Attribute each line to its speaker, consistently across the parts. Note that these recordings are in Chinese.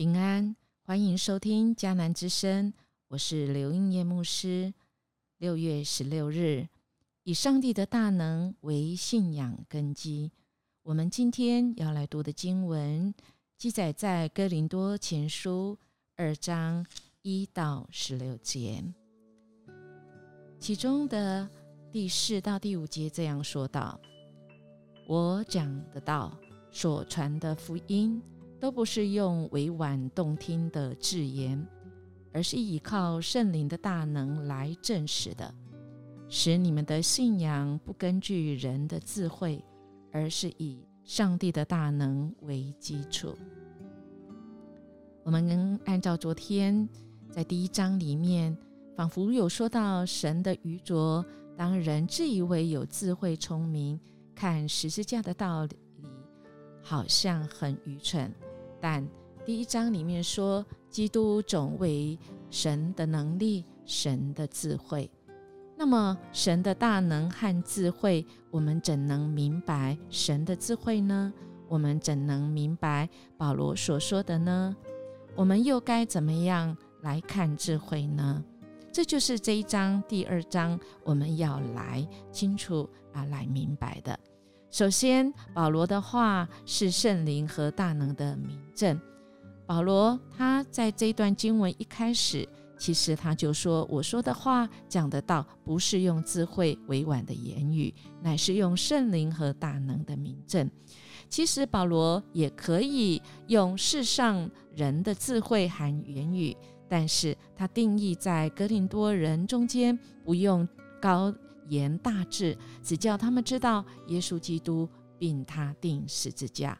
Speaker 1: 平安，欢迎收听迦南之声，我是刘英叶牧师。六月十六日，以上帝的大能为信仰根基。我们今天要来读的经文，记载在哥林多前书二章一到十六节，其中的第四到第五节这样说道：“我讲的道，所传的福音。”都不是用委婉动听的字言，而是依靠圣灵的大能来证实的，使你们的信仰不根据人的智慧，而是以上帝的大能为基础。我们能按照昨天在第一章里面，仿佛有说到神的愚拙，当人自以为有智慧聪明，看十字架的道理，好像很愚蠢。但第一章里面说，基督总为神的能力、神的智慧。那么，神的大能和智慧，我们怎能明白神的智慧呢？我们怎能明白保罗所说的呢？我们又该怎么样来看智慧呢？这就是这一章第二章我们要来清楚啊，来明白的。首先，保罗的话是圣灵和大能的明证。保罗他在这段经文一开始，其实他就说：“我说的话讲得到，不是用智慧委婉的言语，乃是用圣灵和大能的明证。”其实保罗也可以用世上人的智慧和言语，但是他定义在格林多人中间不用高。言大志，只叫他们知道耶稣基督，并他定十字架，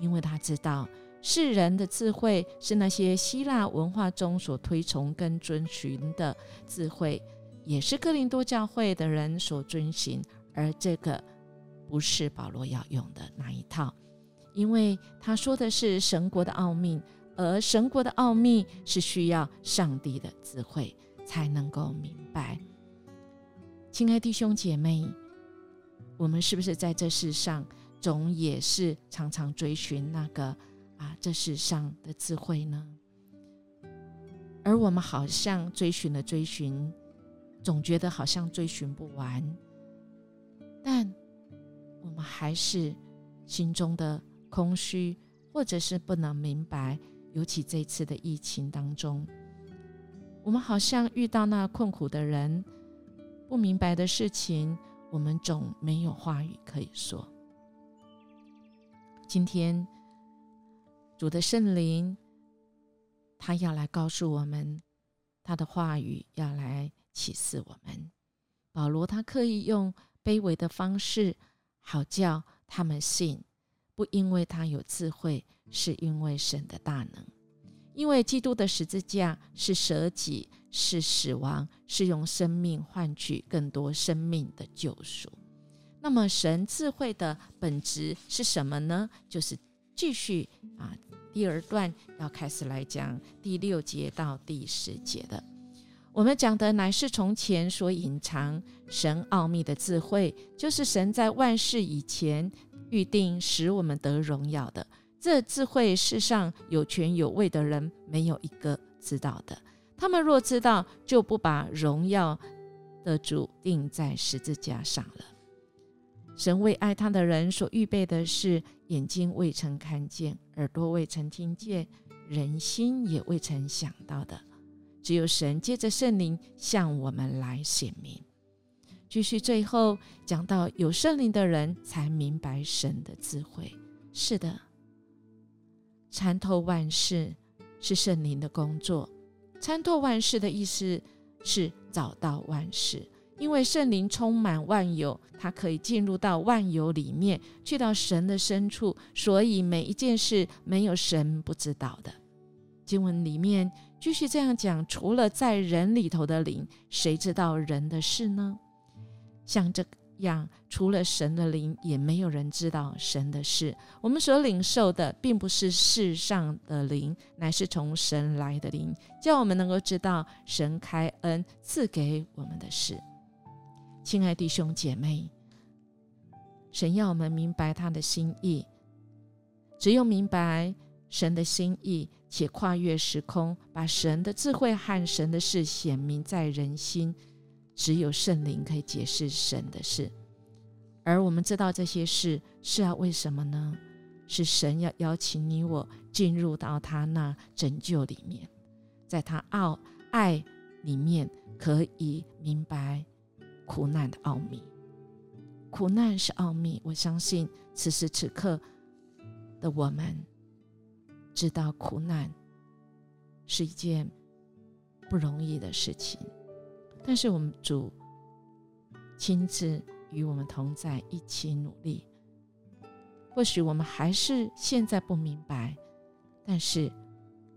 Speaker 1: 因为他知道世人的智慧是那些希腊文化中所推崇跟遵循的智慧，也是哥林多教会的人所遵循，而这个不是保罗要用的那一套，因为他说的是神国的奥秘，而神国的奥秘是需要上帝的智慧才能够明白。亲爱弟兄姐妹，我们是不是在这世上总也是常常追寻那个啊这世上的智慧呢？而我们好像追寻了追寻，总觉得好像追寻不完，但我们还是心中的空虚，或者是不能明白。尤其这次的疫情当中，我们好像遇到那困苦的人。不明白的事情，我们总没有话语可以说。今天，主的圣灵，他要来告诉我们，他的话语要来启示我们。保罗他刻意用卑微的方式，好叫他们信，不因为他有智慧，是因为神的大能。因为基督的十字架是舍己，是死亡，是用生命换取更多生命的救赎。那么，神智慧的本质是什么呢？就是继续啊，第二段要开始来讲第六节到第十节的。我们讲的乃是从前所隐藏神奥秘的智慧，就是神在万事以前预定使我们得荣耀的。这智慧世上有权有位的人没有一个知道的。他们若知道，就不把荣耀的主钉在十字架上了。神为爱他的人所预备的是眼睛未曾看见，耳朵未曾听见，人心也未曾想到的。只有神借着圣灵向我们来显明。继续最后讲到，有圣灵的人才明白神的智慧。是的。参透万事是圣灵的工作。参透万事的意思是找到万事，因为圣灵充满万有，它可以进入到万有里面，去到神的深处，所以每一件事没有神不知道的。经文里面继续这样讲：除了在人里头的灵，谁知道人的事呢？像这个。样，除了神的灵，也没有人知道神的事。我们所领受的，并不是世上的灵，乃是从神来的灵，叫我们能够知道神开恩赐给我们的事。亲爱弟兄姐妹，神要我们明白他的心意，只有明白神的心意，且跨越时空，把神的智慧和神的事显明在人心。只有圣灵可以解释神的事，而我们知道这些事是要为什么呢？是神要邀请你我进入到他那拯救里面，在他奥爱里面，可以明白苦难的奥秘。苦难是奥秘，我相信此时此刻的我们知道苦难是一件不容易的事情，但是我们主亲自与我们同在，一起努力。或许我们还是现在不明白，但是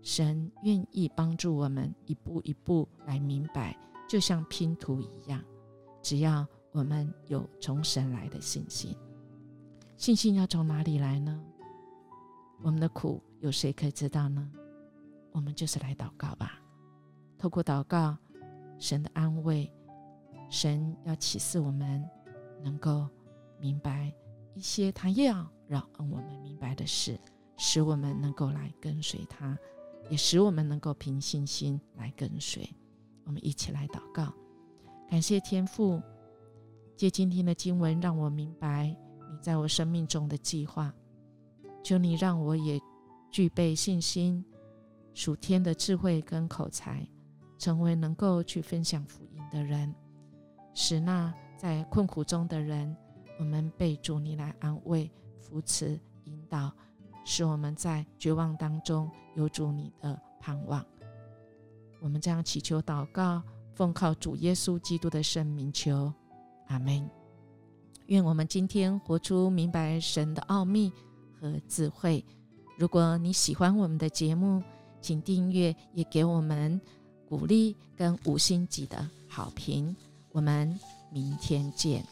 Speaker 1: 神愿意帮助我们一步一步来明白，就像拼图一样，只要。我们有从神来的信心，信心要从哪里来呢？我们的苦有谁可以知道呢？我们就是来祷告吧。透过祷告，神的安慰，神要启示我们，能够明白一些他要让我们明白的事，使我们能够来跟随他，也使我们能够凭信心来跟随。我们一起来祷告，感谢天父。借今天的经文，让我明白你在我生命中的计划。求你让我也具备信心、属天的智慧跟口才，成为能够去分享福音的人，使那在困苦中的人，我们被主你来安慰、扶持、引导，使我们在绝望当中有主你的盼望。我们这样祈求祷告，奉靠主耶稣基督的圣名求。阿门。愿我们今天活出明白神的奥秘和智慧。如果你喜欢我们的节目，请订阅，也给我们鼓励跟五星级的好评。我们明天见。